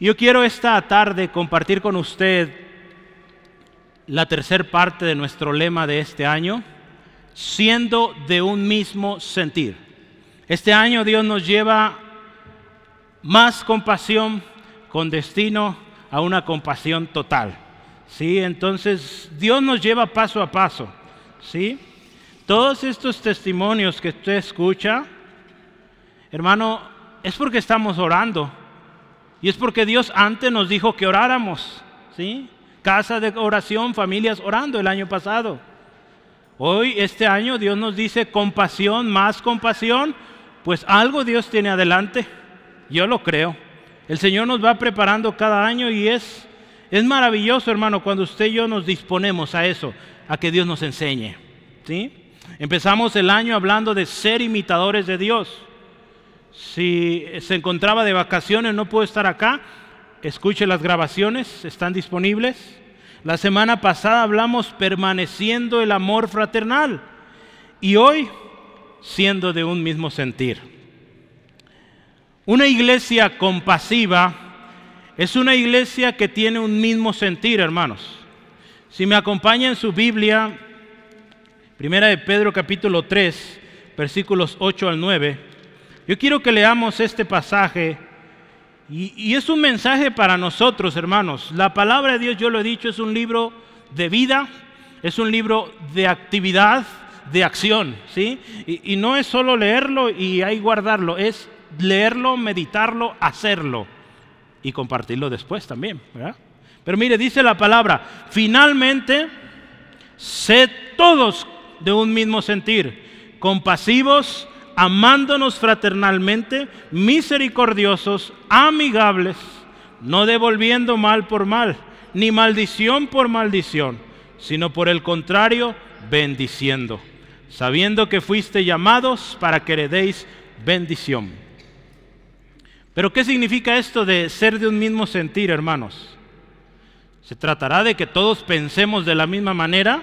Yo quiero esta tarde compartir con usted la tercera parte de nuestro lema de este año, siendo de un mismo sentir. Este año Dios nos lleva más compasión con destino a una compasión total. ¿Sí? Entonces Dios nos lleva paso a paso. ¿Sí? Todos estos testimonios que usted escucha, hermano, es porque estamos orando. Y es porque Dios antes nos dijo que oráramos. ¿Sí? Casa de oración, familias orando el año pasado. Hoy, este año, Dios nos dice compasión, más compasión, pues algo Dios tiene adelante. Yo lo creo. El Señor nos va preparando cada año y es, es maravilloso, hermano, cuando usted y yo nos disponemos a eso, a que Dios nos enseñe. ¿sí? Empezamos el año hablando de ser imitadores de Dios. Si se encontraba de vacaciones, no puedo estar acá, escuche las grabaciones, están disponibles. La semana pasada hablamos permaneciendo el amor fraternal y hoy siendo de un mismo sentir. Una iglesia compasiva es una iglesia que tiene un mismo sentir, hermanos. Si me acompaña en su Biblia, Primera de Pedro capítulo 3, versículos 8 al 9, yo quiero que leamos este pasaje y, y, es un mensaje para nosotros, hermanos. La palabra de Dios, yo lo he dicho, es un libro de vida, es un libro de actividad, de acción, ¿sí? Y, no es solo leerlo y ahí guardarlo, es leerlo, meditarlo, hacerlo y compartirlo después también, ¿verdad? Pero mire, dice la palabra, finalmente, sed todos de un mismo sentir, compasivos, amándonos fraternalmente, misericordiosos, amigables, no devolviendo mal por mal, ni maldición por maldición, sino por el contrario, bendiciendo sabiendo que fuiste llamados para que heredéis bendición. Pero ¿qué significa esto de ser de un mismo sentir, hermanos? ¿Se tratará de que todos pensemos de la misma manera?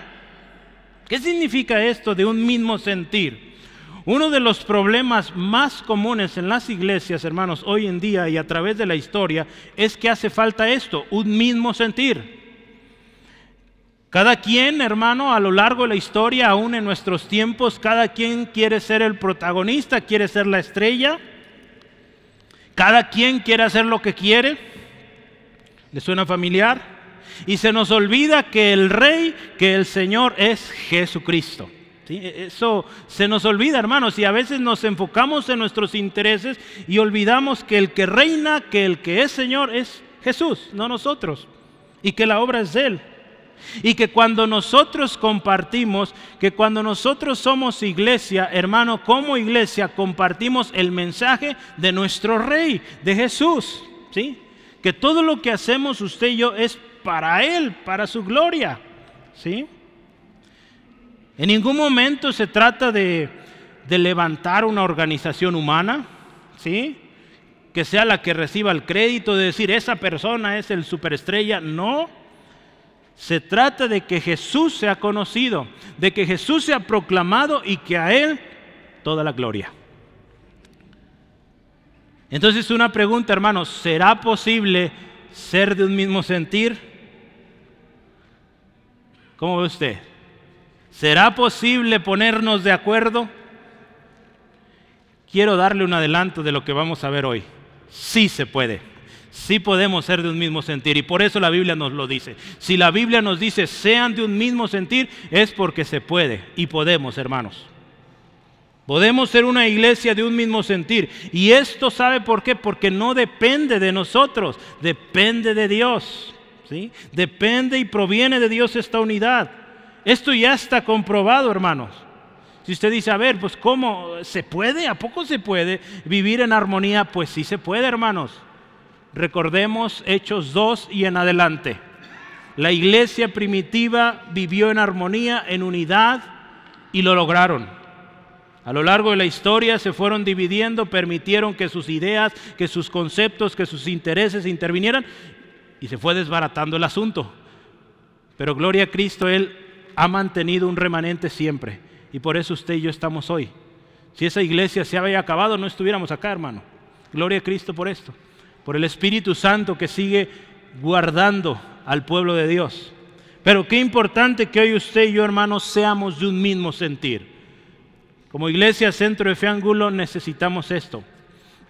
¿Qué significa esto de un mismo sentir? Uno de los problemas más comunes en las iglesias, hermanos, hoy en día y a través de la historia, es que hace falta esto, un mismo sentir. Cada quien, hermano, a lo largo de la historia, aún en nuestros tiempos, cada quien quiere ser el protagonista, quiere ser la estrella. Cada quien quiere hacer lo que quiere. ¿Le suena familiar? Y se nos olvida que el rey, que el Señor es Jesucristo. E-, eso se nos olvida, hermanos, y a veces nos enfocamos en nuestros intereses y olvidamos que el que reina, que el que es Señor es Jesús, no nosotros, y que la obra es de Él. Y que cuando nosotros compartimos, que cuando nosotros somos iglesia, hermano, como iglesia compartimos el mensaje de nuestro rey, de Jesús, ¿sí? Que todo lo que hacemos usted y yo es para él, para su gloria, ¿sí? En ningún momento se trata de, levantar una organización humana, ¿sí? Que sea la que reciba el crédito de decir esa persona es el superestrella, no se trata de que Jesús sea conocido, de que Jesús sea proclamado y que a Él toda la gloria. Entonces una pregunta, hermanos, ¿será posible ser de un mismo sentir? ¿Cómo ve usted? ¿Será posible ponernos de acuerdo? Quiero darle un adelanto de lo que vamos a ver hoy. Sí se puede sí podemos ser de un mismo sentir. Y por eso la Biblia nos lo dice. Si la Biblia nos dice sean de un mismo sentir, es porque se puede y podemos, hermanos. Podemos ser una iglesia de un mismo sentir. Y esto sabe por qué? Porque no depende de nosotros, depende de Dios. ¿sí? Depende y proviene de Dios esta unidad. Esto ya está comprobado, hermanos. Si usted dice, a ver, pues ¿cómo se puede? ¿A poco se puede vivir en armonía? Pues sí se puede, hermanos. Recordemos Hechos 2 y en adelante. La iglesia primitiva vivió en armonía, en unidad y lo lograron. A lo largo de la historia se fueron dividiendo, permitieron que sus ideas, que sus conceptos, que sus intereses intervinieran y se fue desbaratando el asunto. Pero gloria a Cristo, Él ha mantenido un remanente siempre y por eso usted y yo estamos hoy. Si esa iglesia se había acabado, no estuviéramos acá, hermano. Gloria a Cristo por esto. por el Espíritu Santo que sigue guardando al pueblo de Dios. Pero qué importante que hoy usted y yo, hermanos, seamos de un mismo sentir. Como iglesia Centro de Fe Angulo necesitamos esto.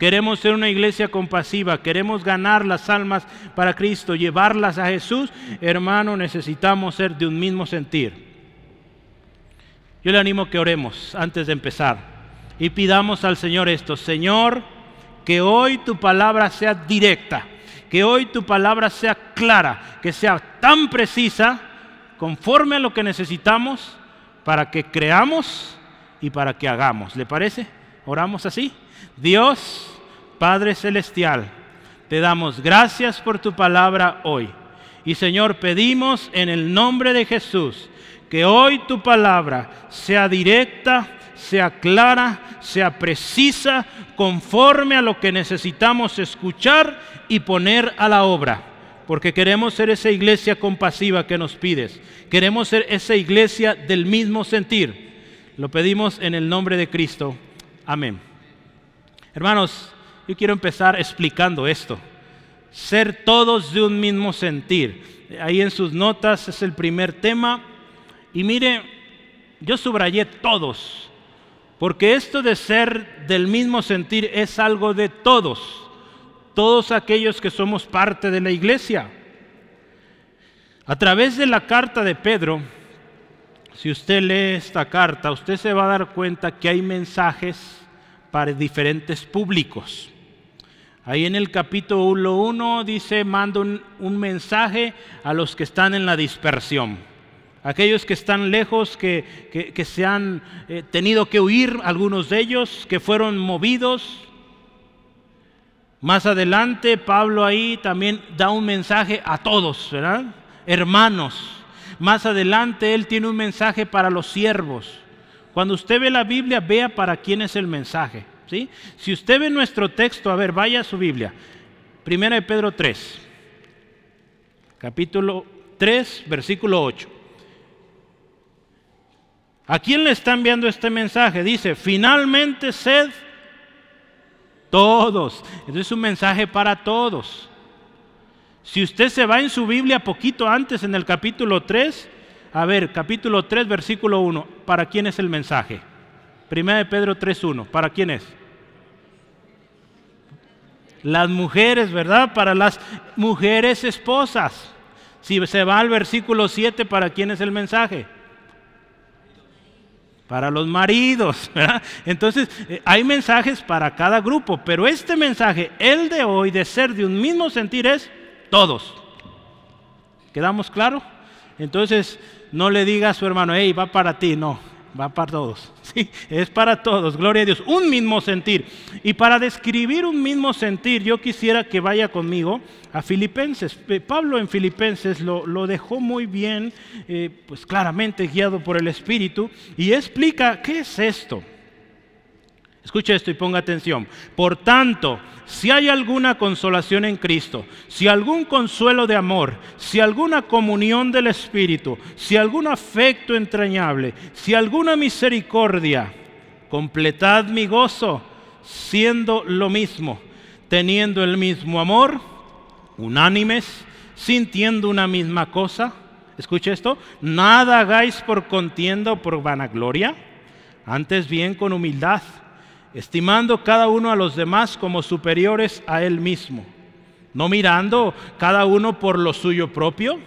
Queremos ser una iglesia compasiva, queremos ganar las almas para Cristo, llevarlas a Jesús. Hermano, necesitamos ser de un mismo sentir. Yo le animo que oremos antes de empezar y pidamos al Señor esto. Señor, que hoy tu palabra sea directa, que hoy tu palabra sea clara, que sea tan precisa, conforme a lo que necesitamos, para que creamos y para que hagamos. ¿Le parece? Oramos así. Dios, Padre Celestial, te damos gracias por tu palabra hoy. Y Señor, pedimos en el nombre de Jesús que hoy tu palabra sea directa, sea clara, sea precisa, conforme a lo que necesitamos escuchar y poner a la obra. Porque queremos ser esa iglesia compasiva que nos pides. Queremos ser esa iglesia del mismo sentir. Lo pedimos en el nombre de Cristo. Amén. Hermanos, yo quiero empezar explicando esto. Ser todos de un mismo sentir. Ahí en sus notas es el primer tema. Y mire, yo subrayé todos, porque esto de ser del mismo sentir es algo de todos, todos aquellos que somos parte de la iglesia. A través de la carta de Pedro, si usted lee esta carta, usted se va a dar cuenta que hay mensajes para diferentes públicos. Ahí en el capítulo 1 dice, mando un, mensaje a los que están en la dispersión. Aquellos que están lejos, que, se han eh, tenido que huir, algunos de ellos, que fueron movidos. Más adelante, Pablo ahí también da un mensaje a todos. Hermanos. Más adelante, él tiene un mensaje para los siervos. Cuando usted ve la Biblia, vea para quién es el mensaje. Si usted ve nuestro texto, a ver, vaya a su Biblia. Primera de Pedro 3, capítulo 3, versículo 8. ¿A quién le está enviando este mensaje? Dice, finalmente sed todos. Entonces es un mensaje para todos. Si usted se va en su Biblia poquito antes, en el capítulo 3, a ver, capítulo 3, versículo 1, ¿para quién es el mensaje? Primera de Pedro 3, 1, ¿para quién es? Las mujeres, ¿verdad? Para las mujeres esposas. Si se va al versículo 7, ¿para quién es el mensaje? Para los maridos, ¿verdad? Entonces, eh, hay mensajes para cada grupo, pero este mensaje, el de hoy, de ser de un mismo sentir, es todos. ¿Quedamos claro? Entonces, no le diga a su hermano, hey, va para ti, no va para todos. Sí, es para todos, gloria a Dios. Un mismo sentir. Y para describir un mismo sentir, yo quisiera que vaya conmigo a Filipenses. Pablo en Filipenses lo, dejó muy bien, eh, pues claramente guiado por el Espíritu, y explica qué es esto. Escuche esto y ponga atención. Por tanto, si hay alguna consolación en Cristo, si algún consuelo de amor, si alguna comunión del Espíritu, si algún afecto entrañable, si alguna misericordia, completad mi gozo siendo lo mismo, teniendo el mismo amor, unánimes, sintiendo una misma cosa. Escuche esto, nada hagáis por contienda o por vanagloria, antes bien con humildad estimando cada uno a los demás como superiores a él mismo, no mirando cada uno por lo suyo propio,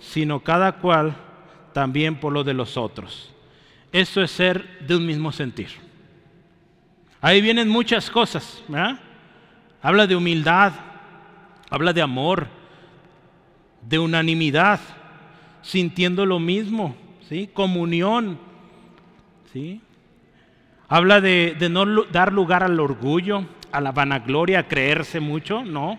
sino cada cual también por lo de los otros. Eso es ser de un mismo sentir. Ahí vienen muchas cosas. Habla de humildad, habla de amor, de unanimidad, sintiendo lo mismo, ¿sí? comunión. ¿sí? Habla de, no dar lugar al orgullo, a la vanagloria, a creerse mucho, no.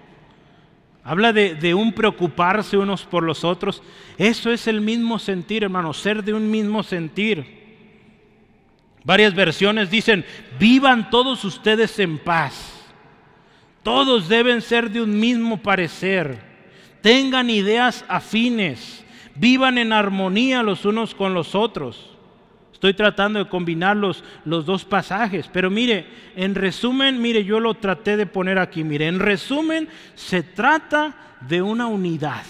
Habla de, de, un preocuparse unos por los otros. Eso es el mismo sentir, hermano, ser de un mismo sentir. Varias versiones dicen, vivan todos ustedes en paz. Todos deben ser de un mismo parecer. Tengan ideas afines. Vivan en armonía los unos con los otros. Estoy tratando de combinar los, los dos pasajes, pero mire, en resumen, mire, yo lo traté de poner aquí, mire, en resumen, se trata de una unidad.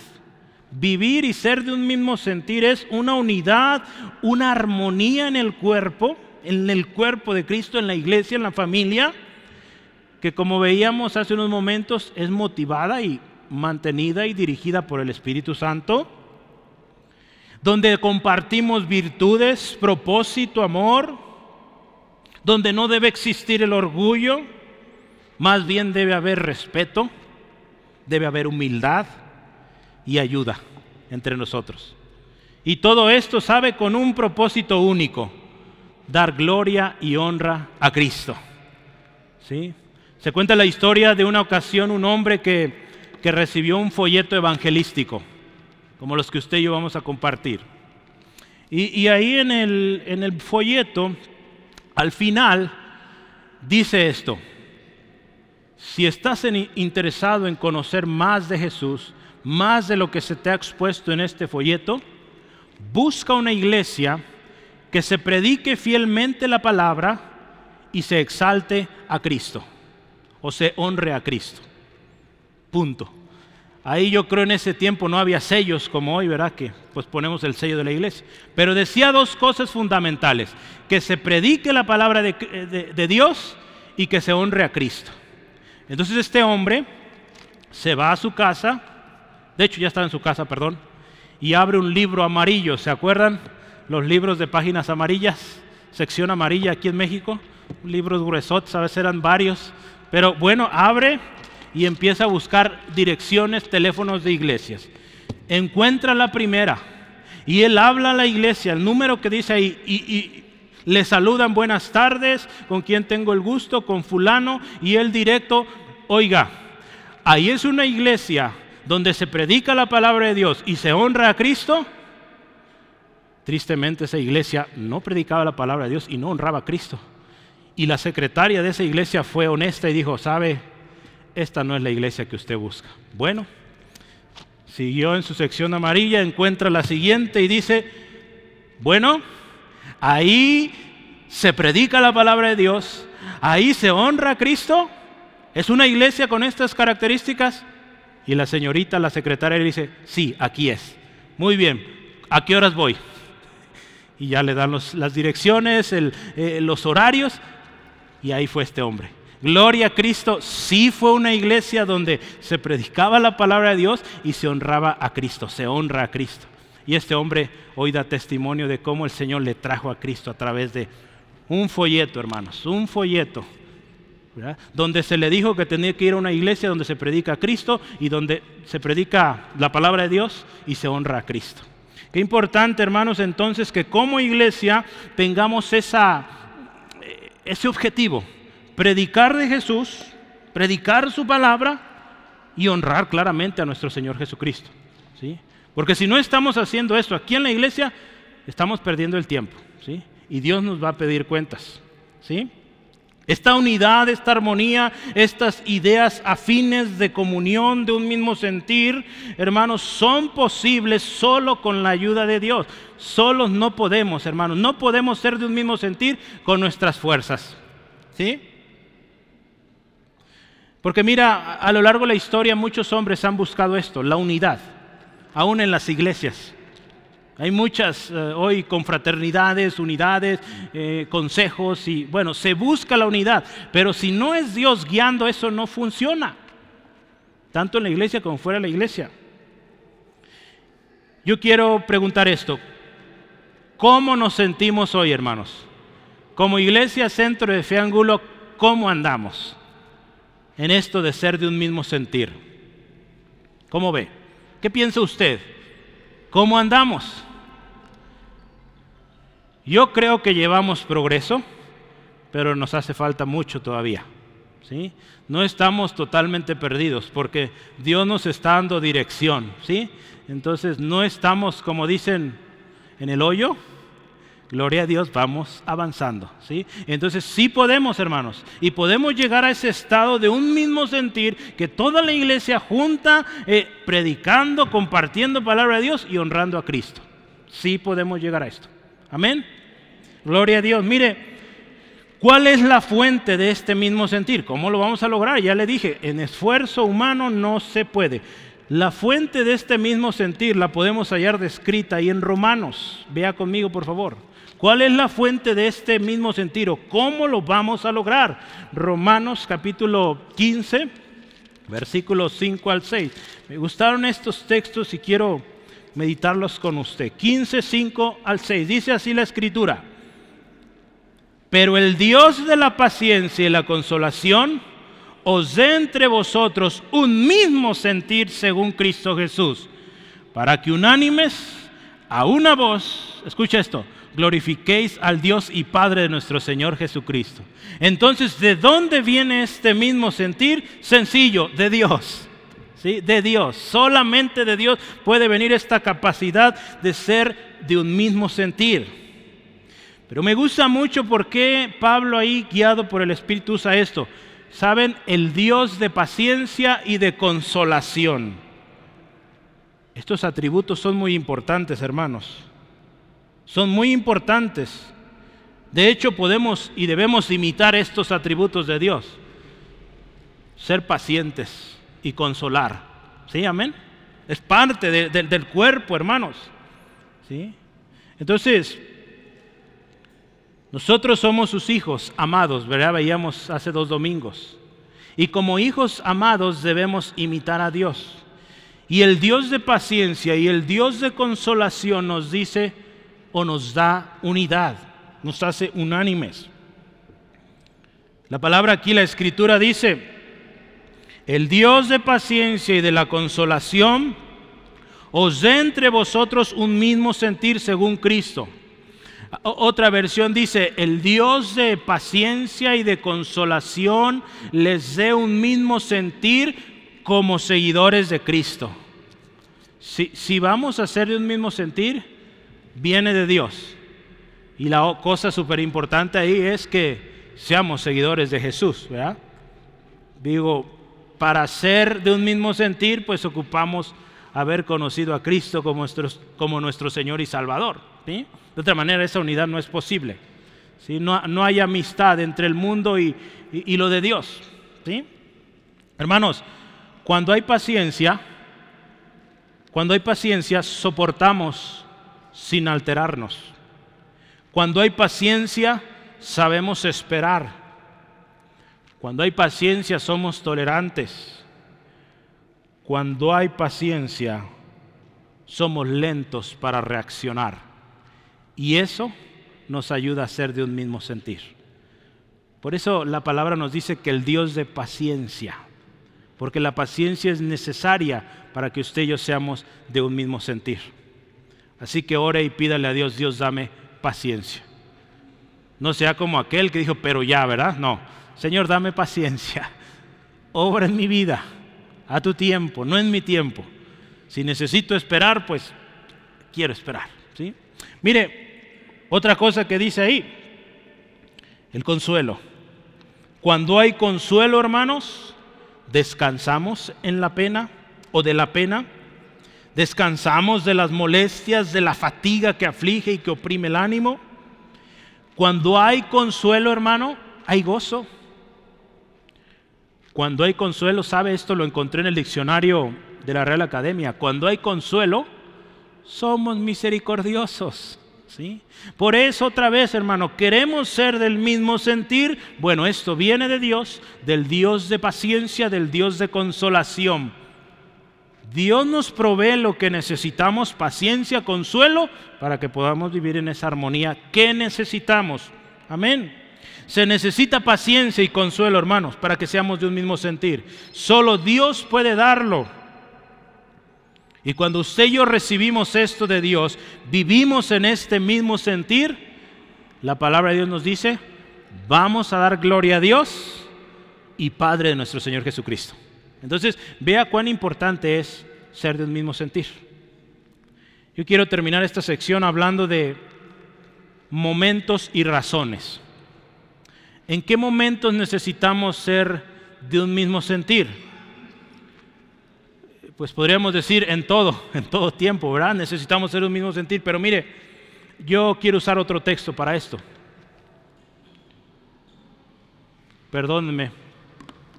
Vivir y ser de un mismo sentir es una unidad, una armonía en el cuerpo, en el cuerpo de Cristo, en la iglesia, en la familia, que como veíamos hace unos momentos es motivada y mantenida y dirigida por el Espíritu Santo, donde compartimos virtudes, propósito, amor, donde no debe existir el orgullo, más bien debe haber respeto, debe haber humildad y ayuda entre nosotros. Y todo esto sabe con un propósito único, dar gloria y honra a Cristo. ¿Sí? Se cuenta la historia de una ocasión un hombre que, que recibió un folleto evangelístico, como los que usted y yo vamos a compartir. Y, ahí en el, folleto, al final, dice esto, si estás interesado en conocer más de Jesús, más de lo que se te ha expuesto en este folleto, busca una iglesia que se predique fielmente la palabra y se exalte a Cristo o se honre a Cristo. Punto. Ahí yo creo en ese tiempo no había sellos como hoy, ¿verdad? Que pues ponemos el sello de la iglesia. Pero decía dos cosas fundamentales. Que se predique la palabra de, Dios y que se honre a Cristo. Entonces este hombre se va a su casa, de hecho ya está en su casa, perdón, y abre un libro amarillo. ¿Se acuerdan? Los libros de páginas amarillas, sección amarilla aquí en México, libros gruesotes, a veces eran varios, pero bueno, abre y empieza a buscar direcciones, teléfonos de iglesias. Encuentra la primera y él habla a la iglesia, el número que dice ahí, y, le saludan buenas tardes, con quien tengo el gusto, con fulano, y él directo, oiga, ahí es una iglesia donde se predica la palabra de Dios y se honra a Cristo. Tristemente esa iglesia no predicaba la palabra de Dios y no honraba a Cristo. Y la secretaria de esa iglesia fue honesta y dijo, sabe, esta no es la iglesia que usted busca. Bueno, siguió en su sección amarilla, encuentra la siguiente y dice, bueno, ahí se predica la palabra de Dios, ahí se honra a Cristo, es una iglesia con estas características. Y la señorita, la secretaria, le dice, sí, aquí es. Muy bien, ¿a qué horas voy? Y ya le dan las direcciones, eh, los horarios, y ahí fue este hombre. Gloria a Cristo, sí fue una iglesia donde se predicaba la palabra de Dios y se honraba a Cristo, se honra a Cristo. Y este hombre hoy da testimonio de cómo el Señor le trajo a Cristo a través de un folleto, hermanos, un folleto, donde se le dijo que tenía que ir a una iglesia donde se predica a Cristo y donde se predica la palabra de Dios y se honra a Cristo. Qué importante, hermanos, entonces que como iglesia tengamos eh, ese objetivo, predicar de Jesús, predicar su palabra y honrar claramente a nuestro Señor Jesucristo. ¿sí? Porque si no estamos haciendo esto aquí en la iglesia, estamos perdiendo el tiempo. ¿sí? Y Dios nos va a pedir cuentas. ¿sí? Esta unidad, esta armonía, estas ideas afines de comunión, de un mismo sentir, hermanos, son posibles solo con la ayuda de Dios. Solos no podemos, hermanos, no podemos ser de un mismo sentir con nuestras fuerzas. ¿Sí? Porque mira, a lo largo de la historia muchos hombres han buscado esto, la unidad, aún en las iglesias. Hay muchas eh, hoy confraternidades, unidades, eh, consejos y bueno, se busca la unidad, pero si no es Dios guiando eso no funciona, tanto en la iglesia como fuera de la iglesia. Yo quiero preguntar esto, ¿cómo nos sentimos hoy hermanos? Como iglesia centro de fe ángulo, ¿cómo andamos? En esto de ser de un mismo sentir. ¿Cómo ve? ¿Qué piensa usted? ¿Cómo andamos? Yo creo que llevamos progreso, pero nos hace falta mucho todavía. ¿sí? No estamos totalmente perdidos porque Dios nos está dando dirección. ¿sí? Entonces no estamos, como dicen, en el hoyo, Gloria a Dios, vamos avanzando, ¿sí? Entonces sí podemos, hermanos, y podemos llegar a ese estado de un mismo sentir que toda la iglesia junta, eh, predicando, compartiendo palabra de Dios y honrando a Cristo. Sí podemos llegar a esto. Amén. Gloria a Dios. Mire, ¿cuál es la fuente de este mismo sentir? ¿Cómo lo vamos a lograr? Ya le dije, en esfuerzo humano no se puede. La fuente de este mismo sentir la podemos hallar descrita ahí en Romanos. Vea conmigo, por favor. ¿Cuál es la fuente de este mismo sentir o cómo lo vamos a lograr? Romanos capítulo 15, versículos 5 al 6. Me gustaron estos textos y quiero meditarlos con usted. 15, 5 al 6. Dice así la escritura. Pero el Dios de la paciencia y la consolación os dé entre vosotros un mismo sentir según Cristo Jesús, para que unánimes a una voz, escucha esto, glorifiquéis al Dios y Padre de nuestro Señor Jesucristo. Entonces, ¿de dónde viene este mismo sentir? Sencillo, de Dios. ¿Sí? De Dios, solamente de Dios puede venir esta capacidad de ser de un mismo sentir. Pero me gusta mucho porque Pablo ahí, guiado por el Espíritu, usa esto saben, el Dios de paciencia y de consolación. Estos atributos son muy importantes, hermanos. Son muy importantes. De hecho, podemos y debemos imitar estos atributos de Dios. Ser pacientes y consolar. ¿Sí? Amén. Es parte del cuerpo, hermanos. ¿Sí? Entonces, nosotros somos sus hijos amados, ¿verdad? Veíamos hace dos domingos. Y como hijos amados debemos imitar a Dios. Y el Dios de paciencia y el Dios de consolación nos dice o nos da unidad, nos hace unánimes. La palabra aquí, la escritura dice, el Dios de paciencia y de la consolación os dé entre vosotros un mismo sentir según Cristo otra versión dice, el Dios de paciencia y de consolación les dé un mismo sentir como seguidores de Cristo. Si, vamos a ser de un mismo sentir, viene de Dios. Y la cosa súper importante ahí es que seamos seguidores de Jesús, ¿verdad? Digo, para ser de un mismo sentir, pues ocupamos haber conocido a Cristo como nuestro, como nuestro Señor y Salvador. De otra manera, esa unidad no es posible. ¿sí? No, hay amistad entre el mundo y, lo de Dios. ¿sí? Hermanos, cuando hay paciencia, cuando hay paciencia, soportamos sin alterarnos. Cuando hay paciencia, sabemos esperar. Cuando hay paciencia, somos tolerantes. Cuando hay paciencia, somos lentos para reaccionar. Y eso nos ayuda a ser de un mismo sentir. Por eso la palabra nos dice que el Dios de paciencia, porque la paciencia es necesaria para que usted y yo seamos de un mismo sentir. Así que ore y pídale a Dios, Dios dame paciencia. No sea como aquel que dijo, pero ya, ¿verdad? No, Señor, dame paciencia. Obra en mi vida, a tu tiempo, no en mi tiempo. Si necesito esperar, pues quiero esperar. ¿sí? Mire, otra cosa que dice ahí, el consuelo. Cuando hay consuelo, hermanos, descansamos en la pena o de la pena, descansamos de las molestias, de la fatiga que aflige y que oprime el ánimo. Cuando hay consuelo, hermano, hay gozo. Cuando hay consuelo, sabe esto, lo encontré en el diccionario de la Real Academia. Cuando hay consuelo, somos misericordiosos. Por eso otra vez, hermano, queremos ser del mismo sentir. Bueno, esto viene de Dios, del Dios de paciencia, del Dios de consolación. Dios nos provee lo que necesitamos, paciencia, consuelo, para que podamos vivir en esa armonía que necesitamos. Amén. Se necesita paciencia y consuelo, hermanos, para que seamos de un mismo sentir. Solo Dios puede darlo. Y cuando usted y yo recibimos esto de Dios, vivimos en este mismo sentir, la palabra de Dios nos dice, vamos a dar gloria a Dios y Padre de nuestro Señor Jesucristo. Entonces, vea cuán importante es ser del mismo sentir. Yo quiero terminar esta sección hablando de momentos y razones. ¿En qué momentos necesitamos ser de un mismo sentir? pues podríamos decir en todo, en todo tiempo, ¿verdad? Necesitamos ser un mismo sentir, pero mire, yo quiero usar otro texto para esto. Perdónenme,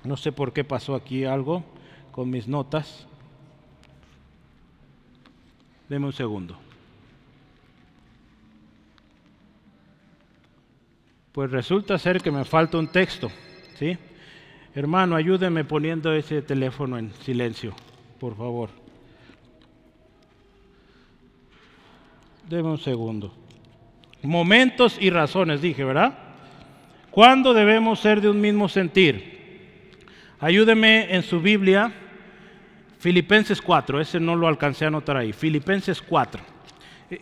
no sé por qué pasó aquí algo con mis notas. Deme un segundo. Pues resulta ser que me falta un texto, ¿sí? Hermano, ayúdeme poniendo ese teléfono en silencio, por favor. Deme un segundo. Momentos y razones, dije, ¿verdad? ¿Cuándo debemos ser de un mismo sentir? Ayúdeme en su Biblia, Filipenses 4, ese no lo alcancé a anotar ahí, Filipenses 4. Eh,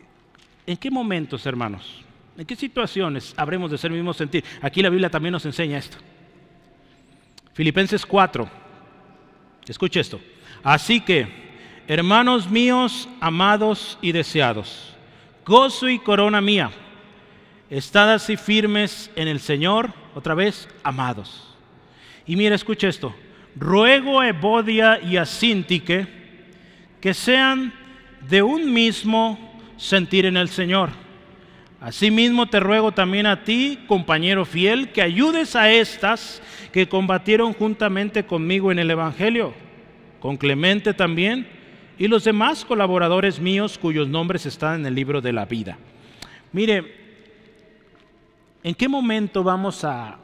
¿En qué momentos, hermanos? ¿En qué situaciones habremos de ser mismo sentir? Aquí la Biblia también nos enseña esto. Filipenses 4. Escuche esto. Así que, hermanos míos, amados y deseados, gozo y corona mía, estad así firmes en el Señor, otra vez, amados. Y mira, escucha esto. Ruego a Evodia y a Sintique que sean de un mismo sentir en el Señor. Asimismo te ruego también a ti, compañero fiel, que ayudes a estas que combatieron juntamente conmigo en el Evangelio, con Clemente también, y los demás colaboradores míos cuyos nombres están en el libro de la vida. Mire, ¿en qué momento vamos a,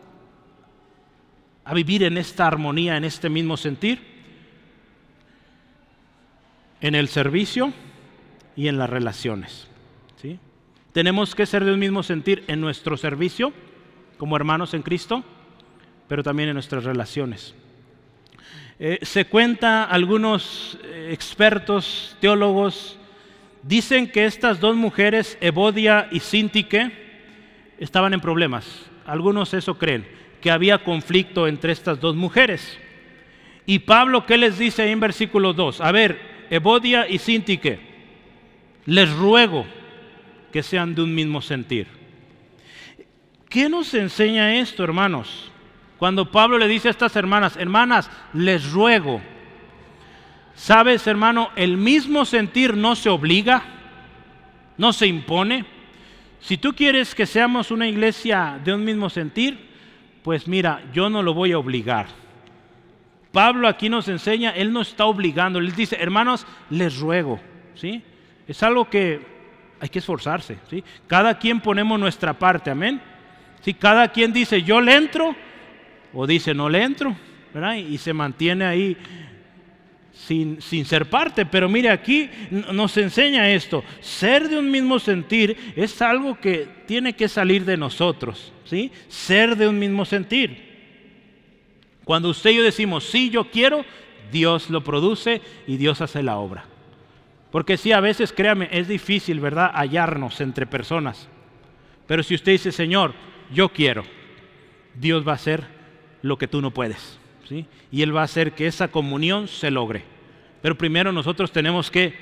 a vivir en esta armonía, en este mismo sentir? En el servicio y en las relaciones. ¿sí? Tenemos que ser de un mismo sentir en nuestro servicio como hermanos en Cristo, pero también en nuestras relaciones. Eh, se cuenta, algunos eh, expertos, teólogos, dicen que estas dos mujeres, Evodia y Sintique, estaban en problemas. Algunos eso creen, que había conflicto entre estas dos mujeres. Y Pablo, ¿qué les dice en versículo 2? A ver, Evodia y Sintique, les ruego que sean de un mismo sentir. ¿Qué nos enseña esto, hermanos? Cuando Pablo le dice a estas hermanas, hermanas, les ruego, ¿sabes, hermano? El mismo sentir no se obliga, no se impone. Si tú quieres que seamos una iglesia de un mismo sentir, pues mira, yo no lo voy a obligar. Pablo aquí nos enseña, él no está obligando, él dice, hermanos, les ruego, ¿sí? Es algo que hay que esforzarse. ¿sí? Cada quien ponemos nuestra parte, amén. Si cada quien dice yo le entro o dice no le entro, ¿verdad? Y se mantiene ahí sin, ser parte. Pero mire, aquí nos enseña esto. Ser de un mismo sentir es algo que tiene que salir de nosotros. ¿sí? Ser de un mismo sentir. Cuando usted y yo decimos, sí, yo quiero, Dios lo produce y Dios hace la obra. Porque sí, a veces, créame, es difícil, ¿verdad?, hallarnos entre personas. Pero si usted dice, Señor, yo quiero, Dios va a hacer lo que tú no puedes. ¿sí? Y Él va a hacer que esa comunión se logre. Pero primero nosotros tenemos que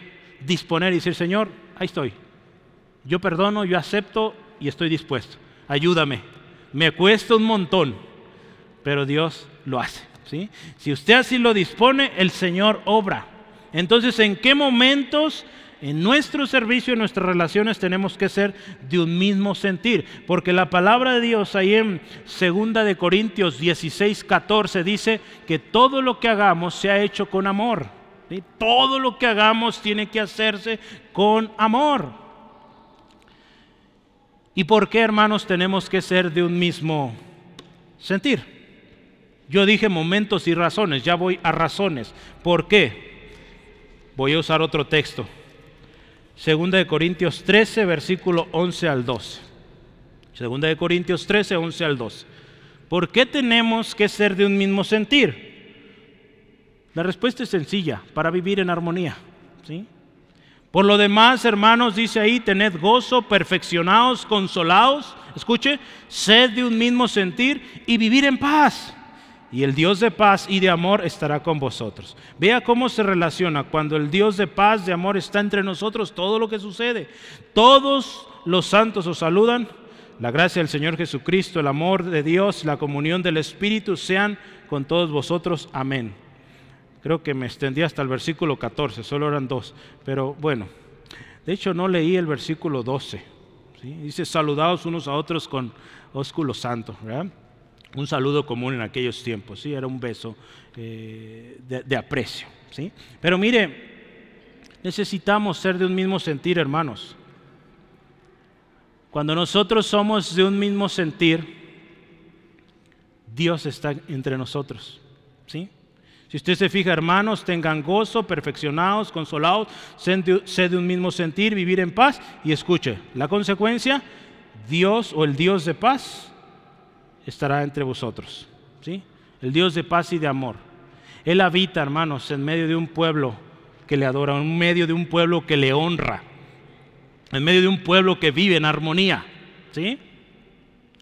disponer y decir, Señor, ahí estoy. Yo perdono, yo acepto y estoy dispuesto. Ayúdame. Me cuesta un montón, pero Dios lo hace. ¿sí? Si usted así lo dispone, el Señor obra. Entonces, ¿en qué momentos en nuestro servicio, en nuestras relaciones tenemos que ser de un mismo sentir? Porque la palabra de Dios ahí en 2 de Corintios 16, 14 dice que todo lo que hagamos se ha hecho con amor. Todo lo que hagamos tiene que hacerse con amor. ¿Y por qué, hermanos, tenemos que ser de un mismo sentir? Yo dije momentos y razones, ya voy a razones. ¿Por qué? Voy a usar otro texto. Segunda de Corintios 13, versículo 11 al 12. Segunda de Corintios 13, 11 al 12. ¿Por qué tenemos que ser de un mismo sentir? La respuesta es sencilla, para vivir en armonía. ¿sí? Por lo demás, hermanos, dice ahí, tened gozo, perfeccionados, consolados, escuche, sed de un mismo sentir y vivir en paz y el Dios de paz y de amor estará con vosotros. Vea cómo se relaciona cuando el Dios de paz, de amor está entre nosotros, todo lo que sucede. Todos los santos os saludan. La gracia del Señor Jesucristo, el amor de Dios, la comunión del Espíritu sean con todos vosotros. Amén. Creo que me extendí hasta el versículo 14, solo eran dos. Pero bueno, de hecho no leí el versículo 12. Dice saludados unos a otros con ósculo santo. Un saludo común en aquellos tiempos. ¿sí? Era un beso eh, de, aprecio. ¿sí? Pero mire, necesitamos ser de un mismo sentir, hermanos. Cuando nosotros somos de un mismo sentir, Dios está entre nosotros. ¿sí? Si usted se fija, hermanos, tengan gozo, perfeccionados, consolados, sed de un mismo sentir, vivir en paz. Y escuche, la consecuencia, Dios o el Dios de paz estará entre vosotros. ¿sí? El Dios de paz y de amor. Él habita, hermanos, en medio de un pueblo que le adora, en medio de un pueblo que le honra, en medio de un pueblo que vive en armonía. ¿sí?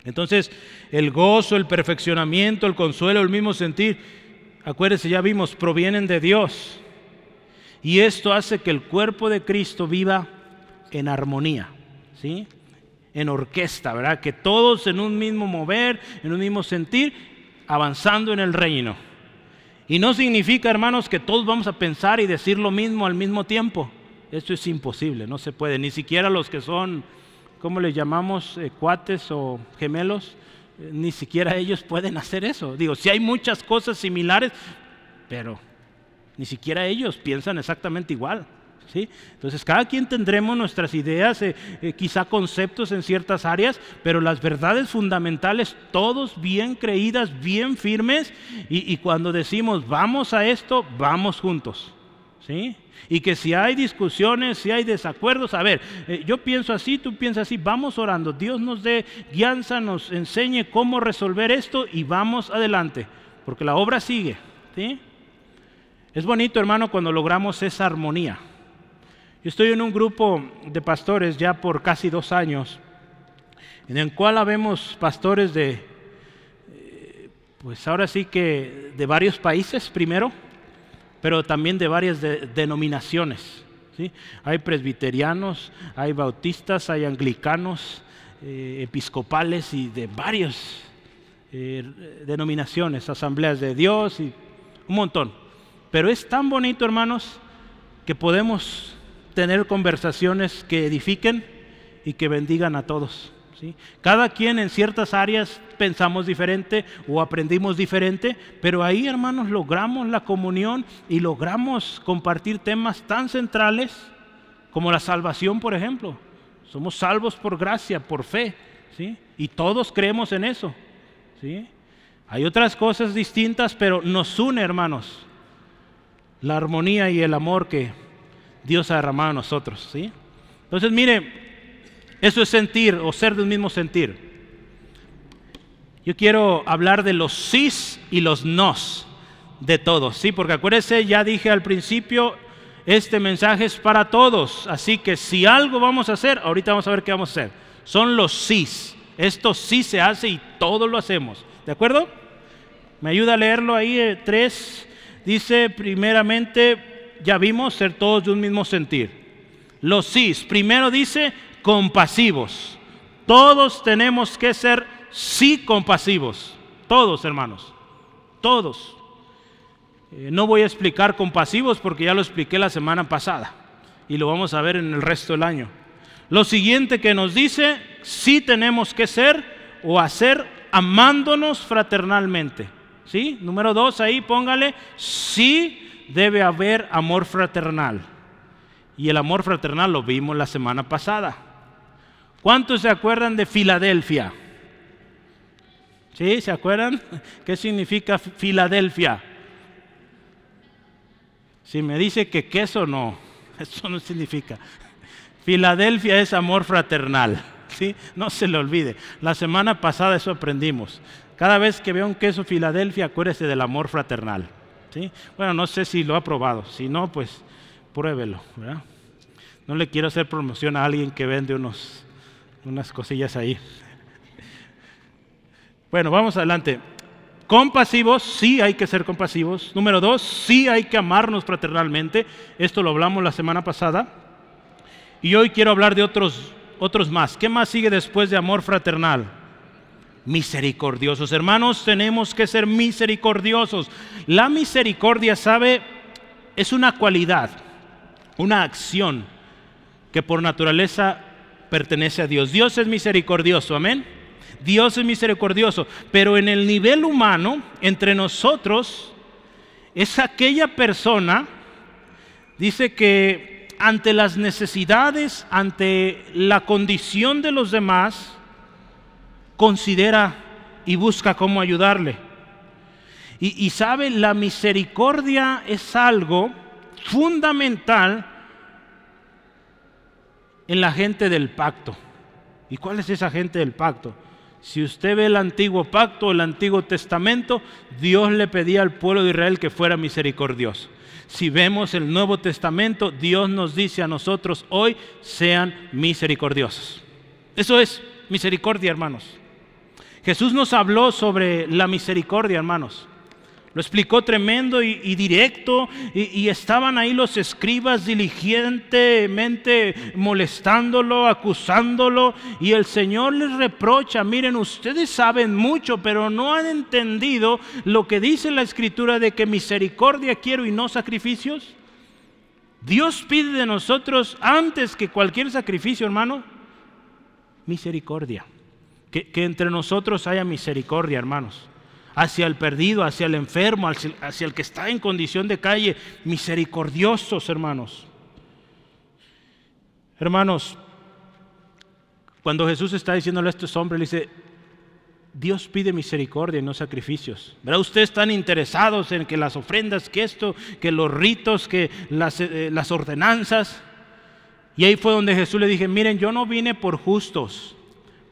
Entonces, el gozo, el perfeccionamiento, el consuelo, el mismo sentir, acuérdense, ya vimos, provienen de Dios. Y esto hace que el cuerpo de Cristo viva en armonía, ¿sí? En orquesta, ¿verdad? Que todos en un mismo mover, en un mismo sentir, avanzando en el reino. Y no significa, hermanos, que todos vamos a pensar y decir lo mismo al mismo tiempo. Esto es imposible, no se puede. Ni siquiera los que son, ¿cómo le llamamos? Eh, cuates o gemelos ni siquiera ellos pueden hacer eso. Digo, si hay muchas cosas similares, pero ni siquiera ellos piensan exactamente igual. ¿sí? Entonces, cada quien tendremos nuestras ideas, eh, eh, quizá conceptos en ciertas áreas, pero las verdades fundamentales, todos bien creídas, bien firmes, y, y cuando decimos vamos a esto, vamos juntos. Y que si hay discusiones, si hay desacuerdos, a ver, eh, yo pienso así, tú piensas así, vamos orando, Dios nos dé guianza, nos enseñe cómo resolver esto y vamos adelante, porque la obra sigue. Es bonito, hermano, cuando logramos esa armonía. Yo estoy en un grupo de pastores ya por casi dos años, en el cual habemos pastores de, eh, pues ahora sí que de varios países primero pero también de varias denominaciones. ¿sí? Hay presbiterianos, hay bautistas, hay anglicanos, eh, episcopales y de varias eh, denominaciones, asambleas de Dios y un montón. Pero es tan bonito, hermanos, que podemos tener conversaciones que edifiquen y que bendigan a todos. Cada quien en ciertas áreas pensamos diferente o aprendimos diferente, pero ahí hermanos logramos la comunión y logramos compartir temas tan centrales como la salvación, por ejemplo. Somos salvos por gracia, por fe, ¿sí? y todos creemos en eso. ¿sí? Hay otras cosas distintas, pero nos une, hermanos, la armonía y el amor que Dios ha derramado a nosotros. ¿sí? Entonces, mire, eso es sentir o ser de un mismo sentir. Yo quiero hablar de los sís y los nos de todos, ¿sí? Porque acuérdense, ya dije al principio, este mensaje es para todos. Así que si algo vamos a hacer, ahorita vamos a ver qué vamos a hacer. Son los sís. Esto sí se hace y todos lo hacemos. ¿De acuerdo? ¿Me ayuda a leerlo ahí? Eh, tres. Dice, primeramente, ya vimos ser todos de un mismo sentir. Los sís. Primero dice, compasivos. Todos tenemos que ser sí compasivos. Todos, hermanos. Todos. Eh, no voy a explicar compasivos porque ya lo expliqué la semana pasada y lo vamos a ver en el resto del año. Lo siguiente que nos dice, sí tenemos que ser o hacer amándonos fraternalmente. ¿Sí? Número dos, ahí póngale, sí debe haber amor fraternal. Y el amor fraternal lo vimos la semana pasada. ¿Cuántos se acuerdan de Filadelfia? ¿Sí? ¿Se acuerdan? ¿Qué significa Filadelfia? Si me dice que queso, no. Eso no significa. Filadelfia es amor fraternal. ¿sí? No se le olvide. La semana pasada eso aprendimos. Cada vez que vea un queso Filadelfia, acuérdese del amor fraternal. ¿sí? Bueno, no sé si lo ha probado. Si no, pues pruébelo. No le quiero hacer promoción a alguien que vende unos unas cosillas ahí. Bueno, vamos adelante. Compasivos, sí hay que ser compasivos. Número dos, sí hay que amarnos fraternalmente. Esto lo hablamos la semana pasada. Y hoy quiero hablar de otros, otros más. ¿Qué más sigue después de amor fraternal? Misericordiosos. Hermanos, tenemos que ser misericordiosos. La misericordia, ¿sabe? Es una cualidad, una acción que por naturaleza pertenece a Dios. Dios es misericordioso, amén. Dios es misericordioso, pero en el nivel humano, entre nosotros, es aquella persona, dice que ante las necesidades, ante la condición de los demás, considera y busca cómo ayudarle. Y, y sabe, la misericordia es algo fundamental en la gente del pacto. ¿Y cuál es esa gente del pacto? Si usted ve el antiguo pacto, el antiguo testamento, Dios le pedía al pueblo de Israel que fuera misericordioso. Si vemos el Nuevo Testamento, Dios nos dice a nosotros hoy, sean misericordiosos. Eso es misericordia, hermanos. Jesús nos habló sobre la misericordia, hermanos. Lo explicó tremendo y, directo y, estaban ahí los escribas diligentemente molestándolo, acusándolo y el Señor les reprocha, miren, ustedes saben mucho, pero no han entendido lo que dice la escritura de que misericordia quiero y no sacrificios. Dios pide de nosotros antes que cualquier sacrificio, hermano, misericordia. que entre nosotros haya misericordia, hermanos hacia el perdido, hacia el enfermo, hacia, el que está en condición de calle. Misericordiosos, hermanos. Hermanos, cuando Jesús está diciéndole a estos hombres, le dice, Dios pide misericordia y no sacrificios. ¿Verdad? Ustedes están interesados en que las ofrendas, que esto, que los ritos, que las, eh, las ordenanzas. Y ahí fue donde Jesús le dije, miren, yo no vine por justos,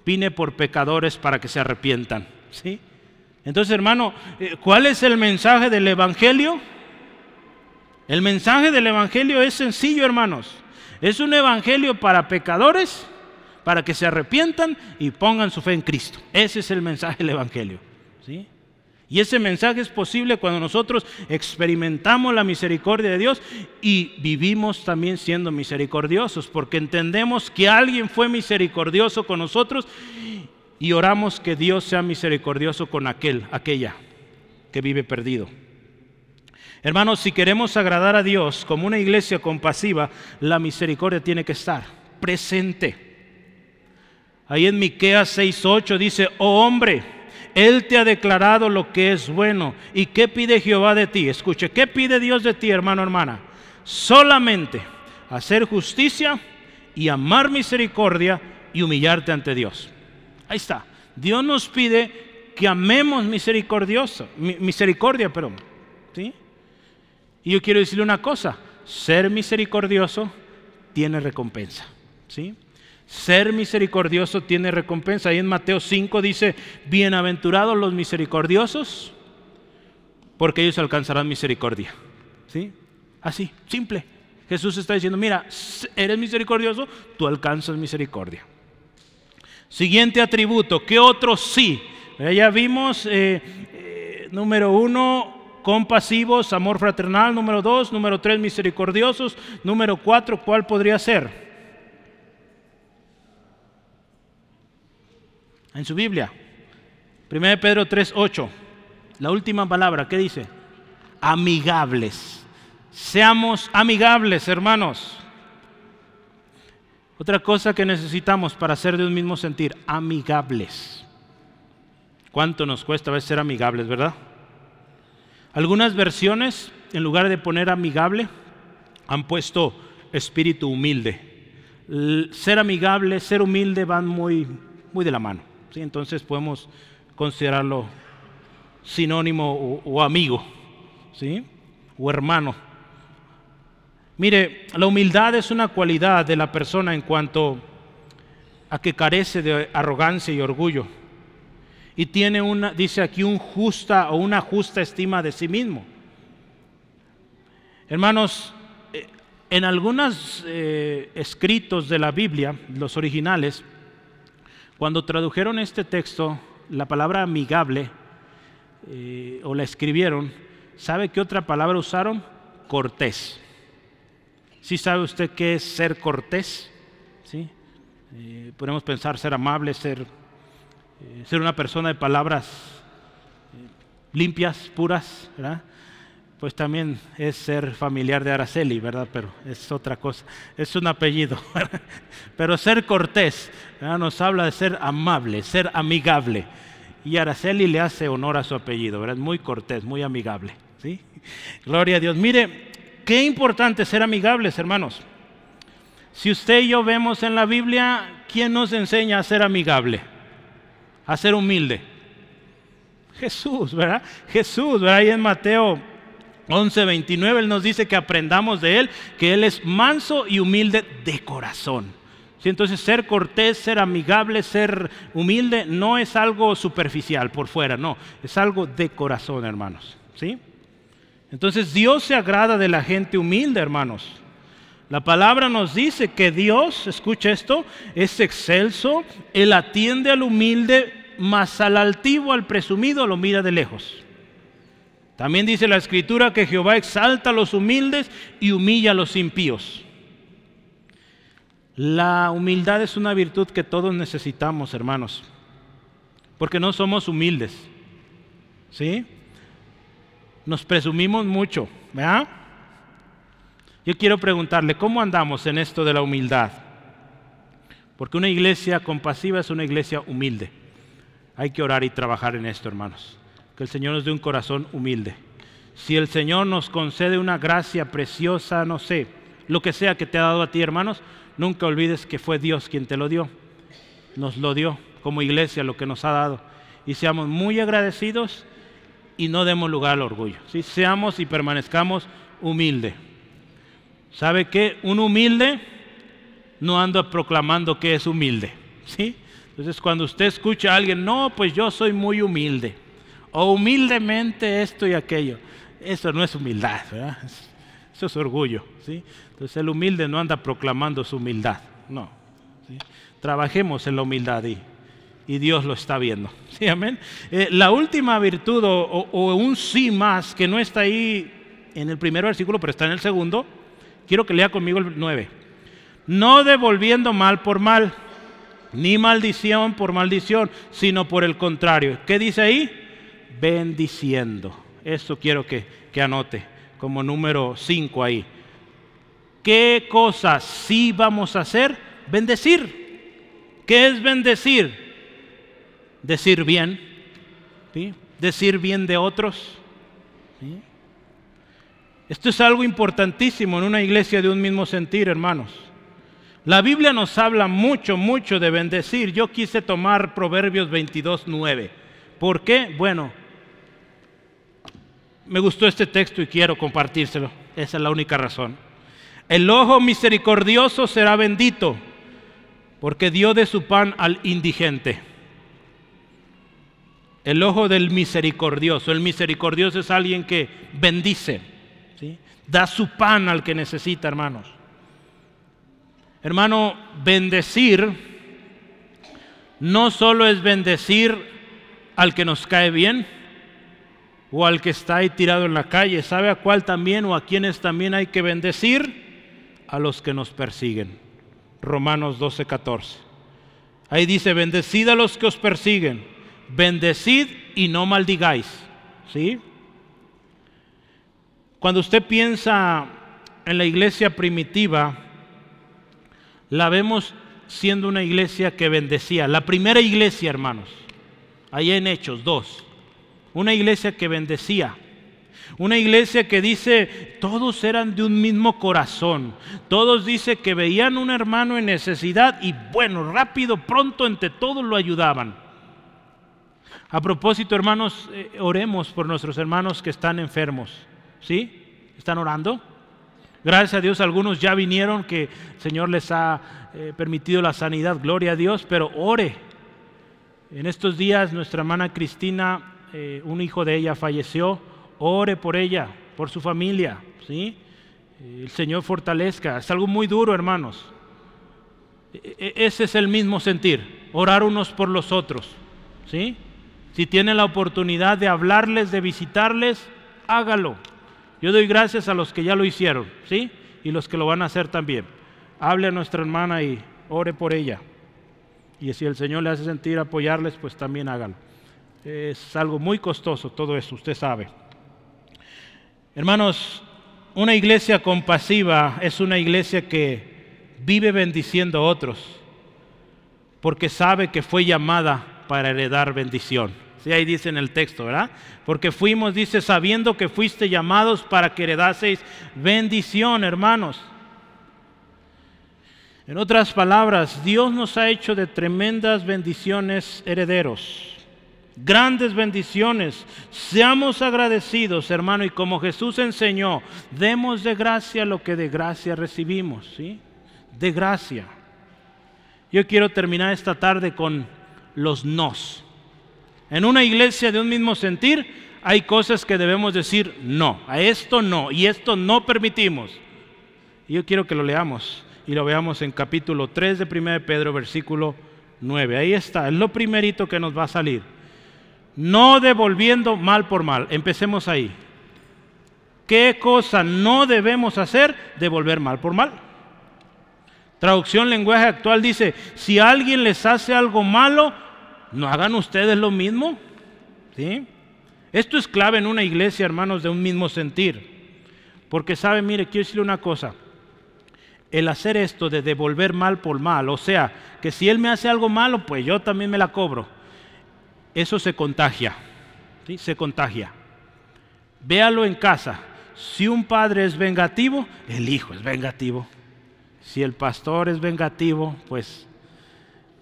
vine por pecadores para que se arrepientan. ¿Sí? Entonces, hermano, eh, ¿cuál es el mensaje del Evangelio? El mensaje del Evangelio es sencillo, hermanos. Es un Evangelio para pecadores, para que se arrepientan y pongan su fe en Cristo. Ese es el mensaje del Evangelio. ¿sí? Y ese mensaje es posible cuando nosotros experimentamos la misericordia de Dios y vivimos también siendo misericordiosos, porque entendemos que alguien fue misericordioso con nosotros y oramos que Dios sea misericordioso con aquel, aquella que vive perdido. Hermanos, si queremos agradar a Dios como una iglesia compasiva, la misericordia tiene que estar presente. Ahí en Miqueas 6:8 dice, "Oh hombre, él te ha declarado lo que es bueno. ¿Y qué pide Jehová de ti? Escuche, ¿qué pide Dios de ti, hermano, hermana? Solamente hacer justicia y amar misericordia y humillarte ante Dios. Ahí está. Dios nos pide que amemos misericordioso, misericordia, perdón. ¿sí? Y yo quiero decirle una cosa, ser misericordioso tiene recompensa. ¿sí? Ser misericordioso tiene recompensa. Ahí en Mateo 5 dice, bienaventurados los misericordiosos, porque ellos alcanzarán misericordia. ¿Sí? Así, simple. Jesús está diciendo, mira, eres misericordioso, tú alcanzas misericordia. Siguiente atributo, ¿qué otro sí? Ya vimos, eh, eh, número uno, compasivos, amor fraternal, número dos, número tres, misericordiosos, número cuatro, ¿cuál podría ser? En su Biblia, 1 Pedro 3, 8, la última palabra, ¿qué dice? Amigables. Seamos amigables, hermanos. Otra cosa que necesitamos para ser de un mismo sentir, amigables. ¿Cuánto nos cuesta a veces ser amigables, verdad? Algunas versiones, en lugar de poner amigable, han puesto espíritu humilde. ser amigable, ser humilde van muy, muy de la mano. ¿sí? Entonces podemos considerarlo sinónimo o, o amigo, ¿sí? o hermano. Mire, la humildad es una cualidad de la persona en cuanto a que carece de arrogancia y orgullo. Y tiene una, dice aquí, un justa o una justa estima de sí mismo. Hermanos, eh, en algunos eh, escritos de la Biblia, los originales, cuando tradujeron este texto, la palabra amigable, eh, o la escribieron, ¿sabe qué otra palabra usaron? Cortés. ¿Sí sabe usted qué es ser cortés? ¿Sí? Eh, podemos pensar ser amable, ser, eh, ser una persona de palabras eh, limpias, puras. pues también es ser familiar de Araceli, ¿verdad? Pero es otra cosa, es un apellido. Pero ser cortés nos habla de ser amable, ser amigable. Y Araceli le hace honor a su apellido, ¿verdad? Muy cortés, muy amigable. ¿sí? Gloria a Dios. Mire, qué importante ser amigables, hermanos. Si usted y yo vemos en la Biblia, ¿quién nos enseña a ser amigable? A ser humilde. Jesús, ¿verdad? Jesús, ¿verdad? Ahí en Mateo 11:29 Él nos dice que aprendamos de Él, que Él es manso y humilde de corazón. ¿Sí? Entonces ser cortés, ser amigable, ser humilde no es algo superficial por fuera, no, es algo de corazón, hermanos. ¿Sí? Entonces Dios se agrada de la gente humilde, hermanos. La palabra nos dice que Dios, escucha esto, es excelso, Él atiende al humilde, mas al altivo, al presumido, lo mira de lejos. También dice la escritura que Jehová exalta a los humildes y humilla a los impíos. La humildad es una virtud que todos necesitamos, hermanos, porque no somos humildes. ¿Sí? Nos presumimos mucho, ¿verdad? Yo quiero preguntarle, ¿cómo andamos en esto de la humildad? Porque una iglesia compasiva es una iglesia humilde. Hay que orar y trabajar en esto, hermanos que el Señor nos dé un corazón humilde. Si el Señor nos concede una gracia preciosa, no sé, lo que sea que te ha dado a ti, hermanos, nunca olvides que fue Dios quien te lo dio. Nos lo dio como iglesia lo que nos ha dado. Y seamos muy agradecidos y no demos lugar al orgullo. ¿sí? Seamos y permanezcamos humildes. ¿Sabe qué? Un humilde no anda proclamando que es humilde. ¿sí? Entonces cuando usted escucha a alguien, no, pues yo soy muy humilde o humildemente esto y aquello. Eso no es humildad, ¿verdad? Eso es orgullo. ¿sí? Entonces el humilde no anda proclamando su humildad, no. Trabajemos en la humildad y, y, Dios lo está viendo. ¿sí? Amén? Eh, la última virtud o, un sí más que no está ahí en el primer versículo, pero está en el segundo, quiero que lea conmigo el 9. No devolviendo mal por mal, ni maldición por maldición, sino por el contrario. ¿Qué dice ahí? bendiciendo. Eso quiero que, que anote como número 5 ahí. ¿Qué cosas sí vamos a hacer? Bendecir. ¿Qué es bendecir? Decir bien. Decir bien de otros. Esto es algo importantísimo en una iglesia de un mismo sentir, hermanos. La Biblia nos habla mucho, mucho de bendecir. Yo quise tomar Proverbios 22, 9. ¿Por qué? Bueno, me gustó este texto y quiero compartírselo. Esa es la única razón. El ojo misericordioso será bendito, porque dio de su pan al indigente. El ojo del misericordioso. El misericordioso es alguien que bendice, da su pan al que necesita, hermanos. Hermano, bendecir no solo es bendecir al que nos cae bien, o al que está ahí tirado en la calle. ¿Sabe a cuál también o a quienes también hay que bendecir? A los que nos persiguen. Romanos 12, 14. Ahí dice, bendecid a los que os persiguen, bendecid y no maldigáis. ¿Sí? Cuando usted piensa en la iglesia primitiva, la vemos siendo una iglesia que bendecía. La primera iglesia, hermanos, ahí en Hechos 2 una iglesia que bendecía, una iglesia que dice, todos eran de un mismo corazón, todos dice que veían un hermano en necesidad y bueno, rápido, pronto, entre todos lo ayudaban. A propósito, hermanos, eh, oremos por nuestros hermanos que están enfermos. ¿Sí? ¿Están orando? Gracias a Dios, algunos ya vinieron que el Señor les ha eh, permitido la sanidad, gloria a Dios, pero ore. En estos días nuestra hermana Cristina eh, un hijo de ella falleció, ore por ella, por su familia, ¿sí? El Señor fortalezca. Es algo muy duro, hermanos. E, e, ese es el mismo sentir, orar unos por los otros, ¿sí? Si tiene la oportunidad de hablarles, de visitarles, hágalo. Yo doy gracias a los que ya lo hicieron, ¿sí? Y los que lo van a hacer también. Hable a nuestra hermana y ore por ella. Y si el Señor le hace sentir apoyarles, pues también hágalo. Es algo muy costoso todo eso, usted sabe. Hermanos, una iglesia compasiva es una iglesia que vive bendiciendo a otros, porque sabe que fue llamada para heredar bendición. Sí, ahí dice en el texto, ¿verdad? Porque fuimos, dice, sabiendo que fuiste llamados para que heredaseis bendición, hermanos. En otras palabras, Dios nos ha hecho de tremendas bendiciones herederos grandes bendiciones. Seamos agradecidos, hermano, y como Jesús enseñó, demos de gracia lo que de gracia recibimos, ¿sí? De gracia. Yo quiero terminar esta tarde con los nos. En una iglesia de un mismo sentir hay cosas que debemos decir no, a esto no, y esto no permitimos. Yo quiero que lo leamos y lo veamos en capítulo 3 de 1 Pedro, versículo 9. Ahí está, es lo primerito que nos va a salir no devolviendo mal por mal. Empecemos ahí. ¿Qué cosa no debemos hacer? Devolver mal por mal. Traducción lenguaje actual dice, si alguien les hace algo malo, no hagan ustedes lo mismo. ¿Sí? Esto es clave en una iglesia, hermanos, de un mismo sentir. Porque sabe, mire, quiero decirle una cosa. El hacer esto de devolver mal por mal, o sea, que si él me hace algo malo, pues yo también me la cobro eso se contagia, ¿sí? se contagia. Véalo en casa. Si un padre es vengativo, el hijo es vengativo. Si el pastor es vengativo, pues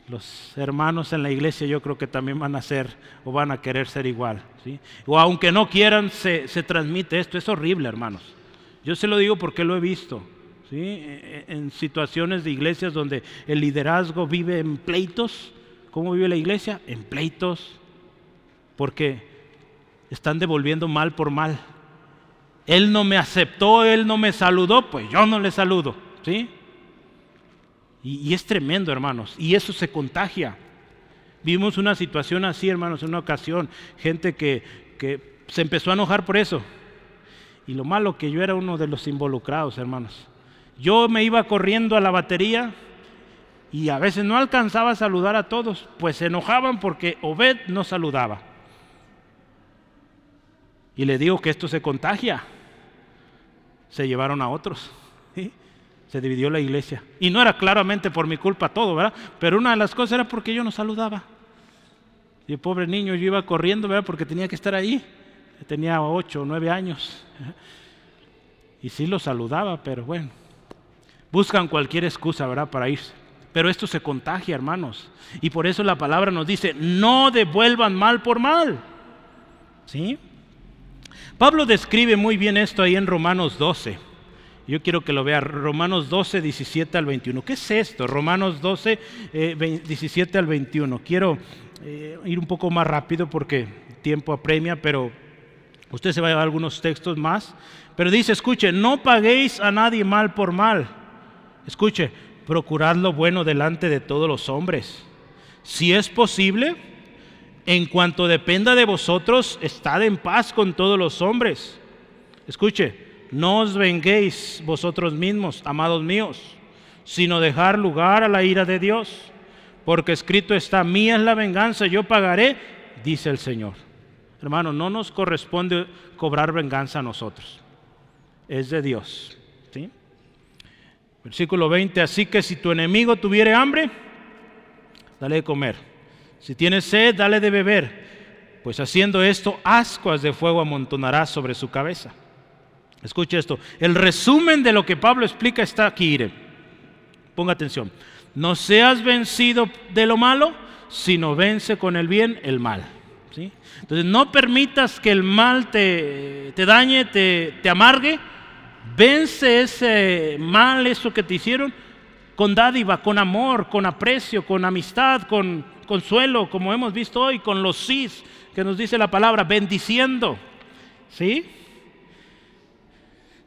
los hermanos en la iglesia yo creo que también van a ser o van a querer ser igual. ¿sí? O aunque no quieran, se, se, transmite esto. Es horrible, hermanos. Yo se lo digo porque lo he visto. ¿sí? E, e, en situaciones de iglesias donde el liderazgo vive en pleitos ¿Cómo vive la iglesia? En pleitos, porque están devolviendo mal por mal. Él no me aceptó, él no me saludó, pues yo no le saludo, ¿sí? Y, es tremendo, hermanos, y eso se contagia. Vimos una situación así, hermanos, en una ocasión, gente que, que se empezó a enojar por eso. Y lo malo que yo era uno de los involucrados, hermanos. Yo me iba corriendo a la batería y a veces no alcanzaba a saludar a todos, pues se enojaban porque Obed no saludaba. Y le digo que esto se contagia. Se llevaron a otros. Se dividió la iglesia. Y no era claramente por mi culpa todo, ¿verdad? Pero una de las cosas era porque yo no saludaba. Y el pobre niño yo iba corriendo, ¿verdad? Porque tenía que estar ahí. Tenía ocho o nueve años. Y sí lo saludaba, pero bueno. Buscan cualquier excusa, ¿verdad? Para irse. Pero esto se contagia, hermanos. Y por eso la palabra nos dice, no devuelvan mal por mal. ¿Sí? Pablo describe muy bien esto ahí en Romanos 12. Yo quiero que lo vea, Romanos 12, 17 al 21. ¿Qué es esto? Romanos 12, 17 eh, al 21. Quiero eh, ir un poco más rápido porque tiempo apremia, pero usted se va a llevar algunos textos más. Pero dice, escuche, no paguéis a nadie mal por mal. Escuche, procurad lo bueno delante de todos los hombres. Si es posible, en cuanto dependa de vosotros, estad en paz con todos los hombres. Escuche, no os venguéis vosotros mismos, amados míos, sino dejar lugar a la ira de Dios, porque escrito está, mía es la venganza, yo pagaré, dice el Señor. Hermano, no nos corresponde cobrar venganza a nosotros, es de Dios. Versículo 20, así que si tu enemigo tuviere hambre, dale de comer. Si tiene sed, dale de beber, pues haciendo esto, ascuas de fuego amontonarás sobre su cabeza. Escuche esto, el resumen de lo que Pablo explica está aquí, Ponga atención. No seas vencido de lo malo, sino vence con el bien el mal. ¿sí? Entonces no permitas que el mal te, te dañe, te, te amargue, Vence ese mal, eso que te hicieron, con dádiva, con amor, con aprecio, con amistad, con consuelo, como hemos visto hoy, con los sís que nos dice la palabra, bendiciendo. ¿Sí?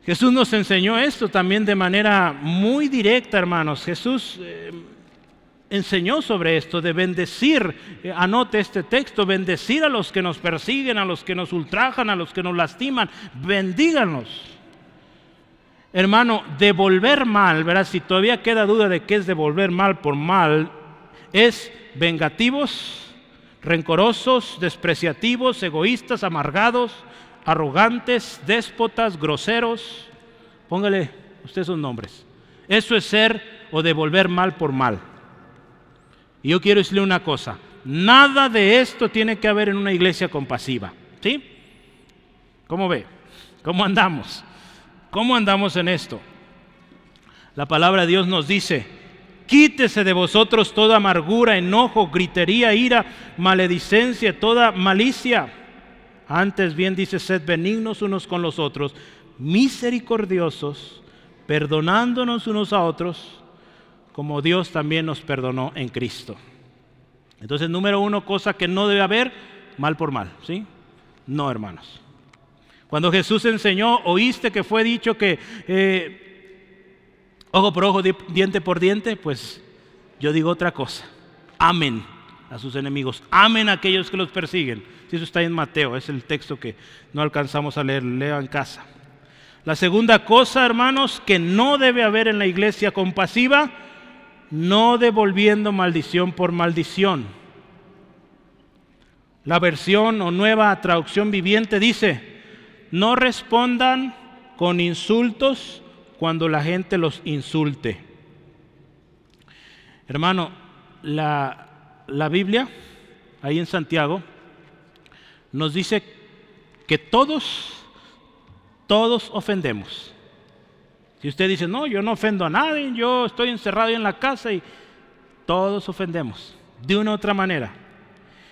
Jesús nos enseñó esto también de manera muy directa, hermanos. Jesús eh, enseñó sobre esto, de bendecir, eh, anote este texto, bendecir a los que nos persiguen, a los que nos ultrajan, a los que nos lastiman, bendíganos. Hermano, devolver mal, ¿verdad? Si todavía queda duda de qué es devolver mal por mal, es vengativos, rencorosos, despreciativos, egoístas, amargados, arrogantes, déspotas, groseros. Póngale usted esos nombres. Eso es ser o devolver mal por mal. Y yo quiero decirle una cosa, nada de esto tiene que haber en una iglesia compasiva. ¿Sí? ¿Cómo ve? ¿Cómo andamos? ¿Cómo andamos en esto? La palabra de Dios nos dice, quítese de vosotros toda amargura, enojo, gritería, ira, maledicencia, toda malicia. Antes bien dice, sed benignos unos con los otros, misericordiosos, perdonándonos unos a otros, como Dios también nos perdonó en Cristo. Entonces, número uno, cosa que no debe haber, mal por mal, ¿sí? No, hermanos. Cuando Jesús enseñó, oíste que fue dicho que eh, ojo por ojo, diente por diente, pues yo digo otra cosa. Amen a sus enemigos, amen a aquellos que los persiguen. Si eso está en Mateo, es el texto que no alcanzamos a leer, lea en casa. La segunda cosa, hermanos, que no debe haber en la iglesia compasiva, no devolviendo maldición por maldición. La versión o nueva traducción viviente dice, no respondan con insultos cuando la gente los insulte. Hermano, la, la Biblia, ahí en Santiago, nos dice que todos, todos ofendemos. Si usted dice, no, yo no ofendo a nadie, yo estoy encerrado en la casa y todos ofendemos, de una u otra manera.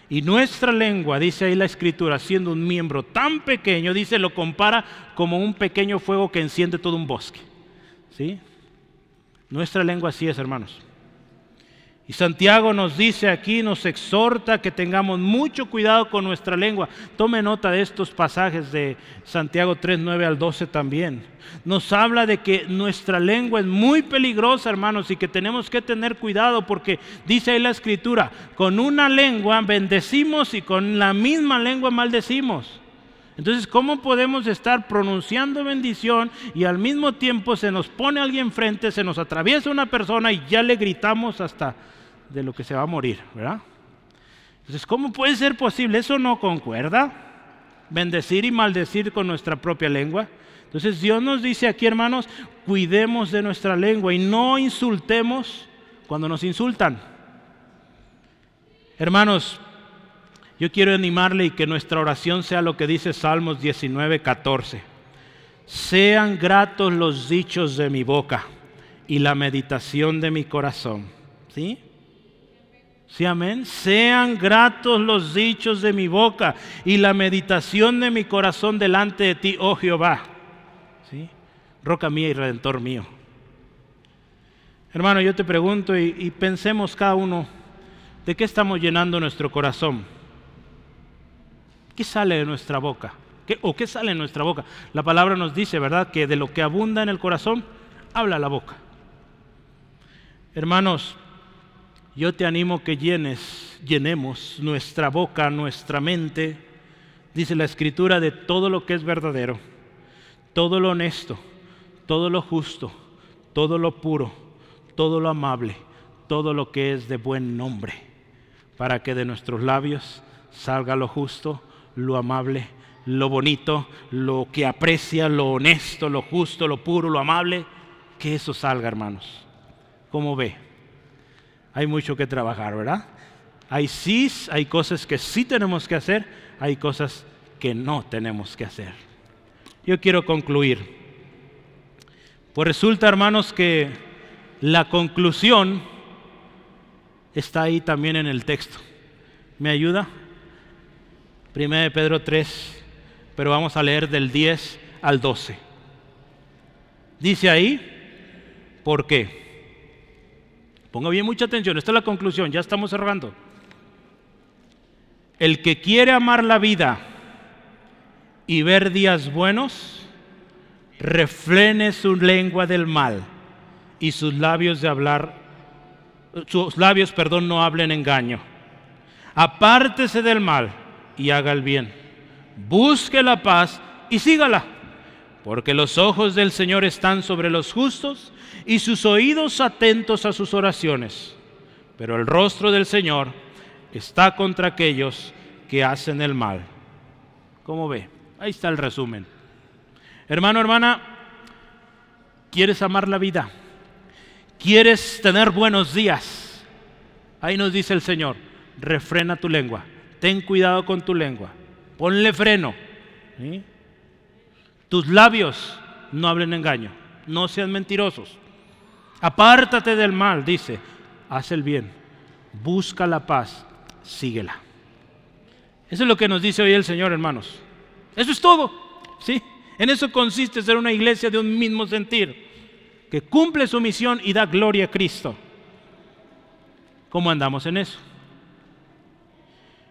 Y nuestra lengua, dice ahí la escritura, siendo un miembro tan pequeño, dice, lo compara como un pequeño fuego que enciende todo un bosque. ¿Sí? Nuestra lengua así es, hermanos. Y Santiago nos dice aquí, nos exhorta que tengamos mucho cuidado con nuestra lengua. Tome nota de estos pasajes de Santiago 3, 9 al 12 también. Nos habla de que nuestra lengua es muy peligrosa, hermanos, y que tenemos que tener cuidado porque dice ahí la escritura, con una lengua bendecimos y con la misma lengua maldecimos. Entonces, ¿cómo podemos estar pronunciando bendición y al mismo tiempo se nos pone alguien frente, se nos atraviesa una persona y ya le gritamos hasta de lo que se va a morir, ¿verdad? Entonces, ¿cómo puede ser posible? Eso no concuerda. Bendecir y maldecir con nuestra propia lengua. Entonces Dios nos dice aquí, hermanos, cuidemos de nuestra lengua y no insultemos cuando nos insultan. Hermanos, yo quiero animarle y que nuestra oración sea lo que dice Salmos 19, 14. Sean gratos los dichos de mi boca y la meditación de mi corazón. ¿Sí? Sí, amén. Sean gratos los dichos de mi boca y la meditación de mi corazón delante de ti, oh Jehová. ¿Sí? Roca mía y redentor mío. Hermano, yo te pregunto y, pensemos cada uno, ¿de qué estamos llenando nuestro corazón? ¿Qué sale de nuestra boca? ¿Qué, ¿O qué sale de nuestra boca? La palabra nos dice, ¿verdad? Que de lo que abunda en el corazón, habla la boca. Hermanos, yo te animo que llenes, llenemos nuestra boca, nuestra mente, dice la escritura, de todo lo que es verdadero, todo lo honesto, todo lo justo, todo lo puro, todo lo amable, todo lo que es de buen nombre, para que de nuestros labios salga lo justo, lo amable, lo bonito, lo que aprecia, lo honesto, lo justo, lo puro, lo amable, que eso salga, hermanos. ¿Cómo ve? Hay mucho que trabajar, ¿verdad? Hay sí, hay cosas que sí tenemos que hacer, hay cosas que no tenemos que hacer. Yo quiero concluir. Pues resulta, hermanos, que la conclusión está ahí también en el texto. ¿Me ayuda? Primera de Pedro 3, pero vamos a leer del 10 al 12. Dice ahí, ¿por qué? Ponga bien mucha atención, esta es la conclusión, ya estamos cerrando. El que quiere amar la vida y ver días buenos, refrene su lengua del mal y sus labios de hablar, sus labios, perdón, no hablen engaño. Apártese del mal y haga el bien. Busque la paz y sígala, porque los ojos del Señor están sobre los justos y sus oídos atentos a sus oraciones. Pero el rostro del Señor está contra aquellos que hacen el mal. ¿Cómo ve? Ahí está el resumen. Hermano, hermana, ¿quieres amar la vida? ¿Quieres tener buenos días? Ahí nos dice el Señor, refrena tu lengua, ten cuidado con tu lengua, ponle freno. Tus labios no hablen engaño, no sean mentirosos. Apártate del mal, dice, haz el bien, busca la paz, síguela. Eso es lo que nos dice hoy el Señor, hermanos. Eso es todo, ¿sí? En eso consiste ser una iglesia de un mismo sentir, que cumple su misión y da gloria a Cristo. ¿Cómo andamos en eso?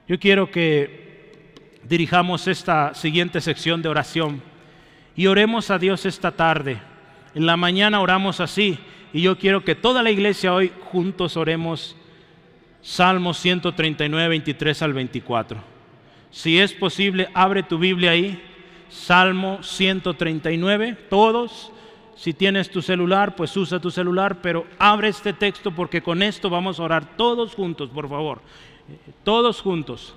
Yo quiero que dirijamos esta siguiente sección de oración y oremos a Dios esta tarde. En la mañana oramos así y yo quiero que toda la iglesia hoy juntos oremos Salmos 139, 23 al 24. Si es posible, abre tu Biblia ahí. Salmo 139, todos. Si tienes tu celular, pues usa tu celular, pero abre este texto porque con esto vamos a orar todos juntos, por favor. Todos juntos.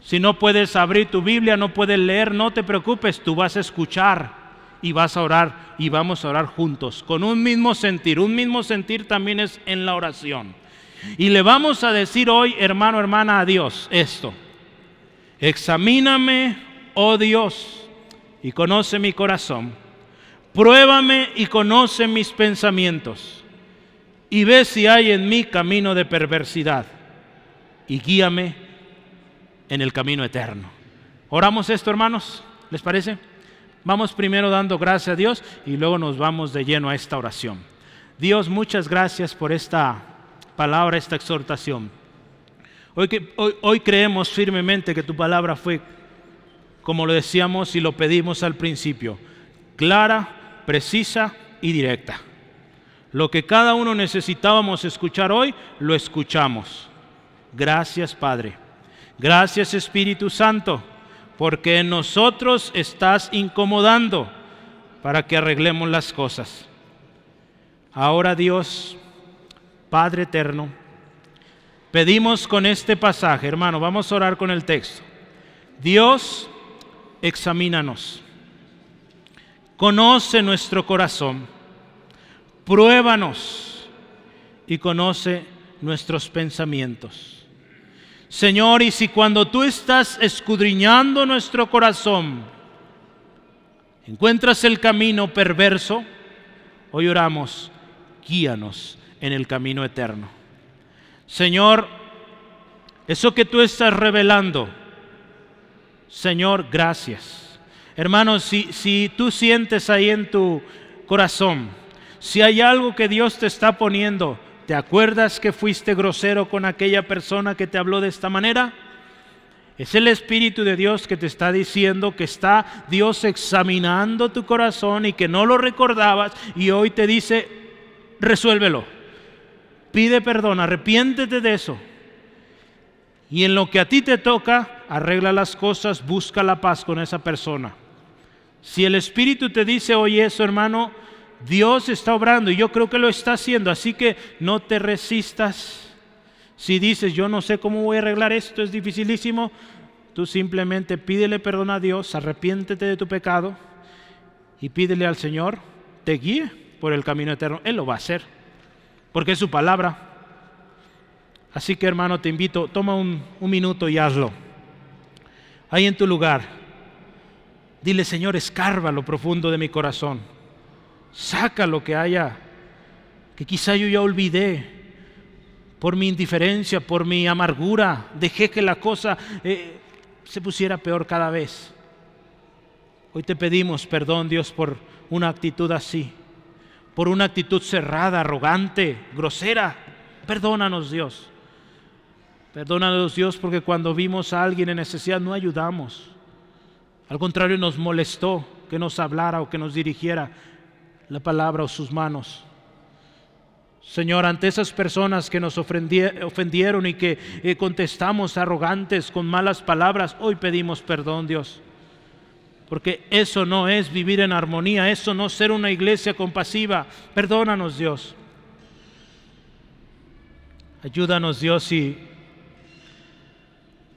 Si no puedes abrir tu Biblia, no puedes leer, no te preocupes, tú vas a escuchar y vas a orar y vamos a orar juntos, con un mismo sentir. Un mismo sentir también es en la oración. Y le vamos a decir hoy, hermano, hermana, a Dios esto. Examíname, oh Dios, y conoce mi corazón. Pruébame y conoce mis pensamientos. Y ve si hay en mí camino de perversidad. Y guíame en el camino eterno. Oramos esto, hermanos, ¿les parece? Vamos primero dando gracias a Dios y luego nos vamos de lleno a esta oración. Dios, muchas gracias por esta palabra, esta exhortación. Hoy, creemos firmemente que tu palabra fue, como lo decíamos y lo pedimos al principio, clara, precisa y directa. Lo que cada uno necesitábamos escuchar hoy, lo escuchamos. Gracias, Padre. Gracias Espíritu Santo, porque nosotros estás incomodando para que arreglemos las cosas. Ahora Dios, Padre eterno, pedimos con este pasaje, hermano, vamos a orar con el texto. Dios, examínanos, conoce nuestro corazón, pruébanos y conoce nuestros pensamientos. Señor, y si cuando tú estás escudriñando nuestro corazón, encuentras el camino perverso, hoy oramos, guíanos en el camino eterno. Señor, eso que tú estás revelando, Señor, gracias. Hermanos, si, si tú sientes ahí en tu corazón, si hay algo que Dios te está poniendo, ¿Te acuerdas que fuiste grosero con aquella persona que te habló de esta manera? Es el Espíritu de Dios que te está diciendo que está Dios examinando tu corazón y que no lo recordabas y hoy te dice, resuélvelo. Pide perdón, arrepiéntete de eso. Y en lo que a ti te toca, arregla las cosas, busca la paz con esa persona. Si el Espíritu te dice, oye eso hermano, Dios está obrando y yo creo que lo está haciendo, así que no te resistas. Si dices, yo no sé cómo voy a arreglar esto, es dificilísimo, tú simplemente pídele perdón a Dios, arrepiéntete de tu pecado y pídele al Señor, te guíe por el camino eterno. Él lo va a hacer, porque es su palabra. Así que hermano, te invito, toma un, un minuto y hazlo. Ahí en tu lugar, dile Señor, escarba lo profundo de mi corazón Saca lo que haya, que quizá yo ya olvidé por mi indiferencia, por mi amargura. Dejé que la cosa eh, se pusiera peor cada vez. Hoy te pedimos perdón, Dios, por una actitud así, por una actitud cerrada, arrogante, grosera. Perdónanos, Dios. Perdónanos, Dios, porque cuando vimos a alguien en necesidad no ayudamos. Al contrario, nos molestó que nos hablara o que nos dirigiera la palabra o sus manos. Señor, ante esas personas que nos ofendieron y que eh, contestamos arrogantes con malas palabras, hoy pedimos perdón, Dios. Porque eso no es vivir en armonía, eso no es ser una iglesia compasiva. Perdónanos, Dios. Ayúdanos, Dios, y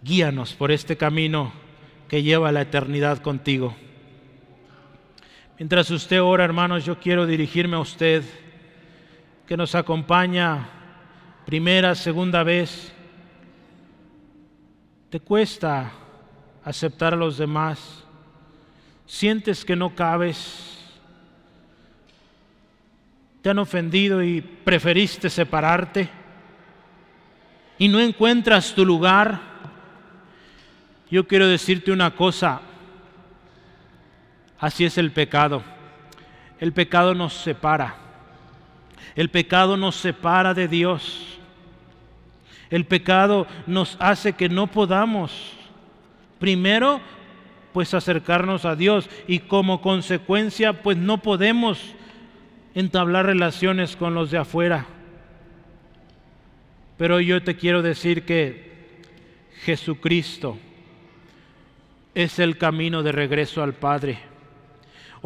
guíanos por este camino que lleva la eternidad contigo. Mientras usted ora, hermanos, yo quiero dirigirme a usted que nos acompaña primera, segunda vez. ¿Te cuesta aceptar a los demás? ¿Sientes que no cabes? ¿Te han ofendido y preferiste separarte? ¿Y no encuentras tu lugar? Yo quiero decirte una cosa, Así es el pecado. El pecado nos separa. El pecado nos separa de Dios. El pecado nos hace que no podamos, primero, pues acercarnos a Dios y como consecuencia, pues no podemos entablar relaciones con los de afuera. Pero yo te quiero decir que Jesucristo es el camino de regreso al Padre.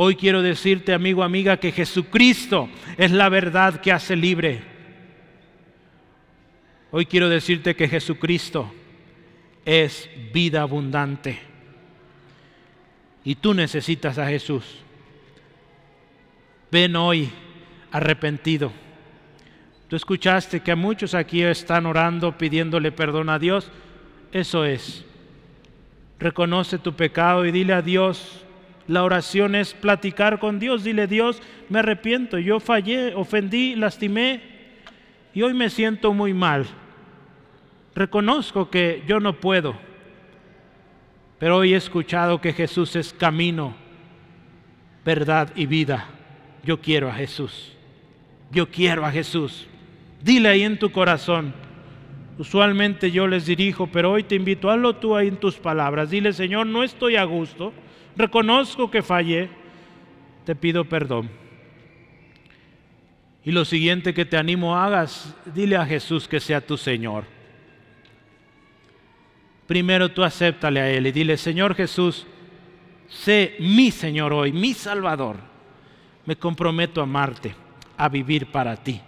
Hoy quiero decirte, amigo, amiga, que Jesucristo es la verdad que hace libre. Hoy quiero decirte que Jesucristo es vida abundante. Y tú necesitas a Jesús. Ven hoy arrepentido. Tú escuchaste que muchos aquí están orando pidiéndole perdón a Dios. Eso es. Reconoce tu pecado y dile a Dios, la oración es platicar con Dios. Dile, Dios, me arrepiento, yo fallé, ofendí, lastimé y hoy me siento muy mal. Reconozco que yo no puedo, pero hoy he escuchado que Jesús es camino, verdad y vida. Yo quiero a Jesús. Yo quiero a Jesús. Dile ahí en tu corazón. Usualmente yo les dirijo, pero hoy te invito, hazlo tú ahí en tus palabras. Dile, Señor, no estoy a gusto reconozco que fallé, te pido perdón. Y lo siguiente que te animo hagas, dile a Jesús que sea tu Señor. Primero tú acéptale a Él y dile, Señor Jesús, sé mi Señor hoy, mi Salvador. Me comprometo a amarte, a vivir para ti.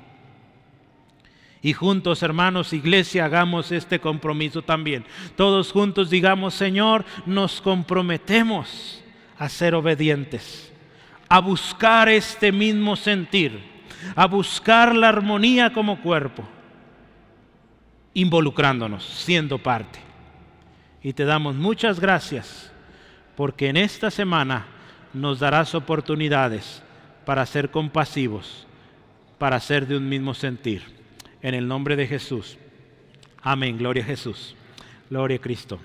Y juntos, hermanos, iglesia, hagamos este compromiso también. Todos juntos digamos, Señor, nos comprometemos a ser obedientes, a buscar este mismo sentir, a buscar la armonía como cuerpo, involucrándonos, siendo parte. Y te damos muchas gracias porque en esta semana nos darás oportunidades para ser compasivos, para ser de un mismo sentir. En el nombre de Jesús. Amén. Gloria a Jesús. Gloria a Cristo.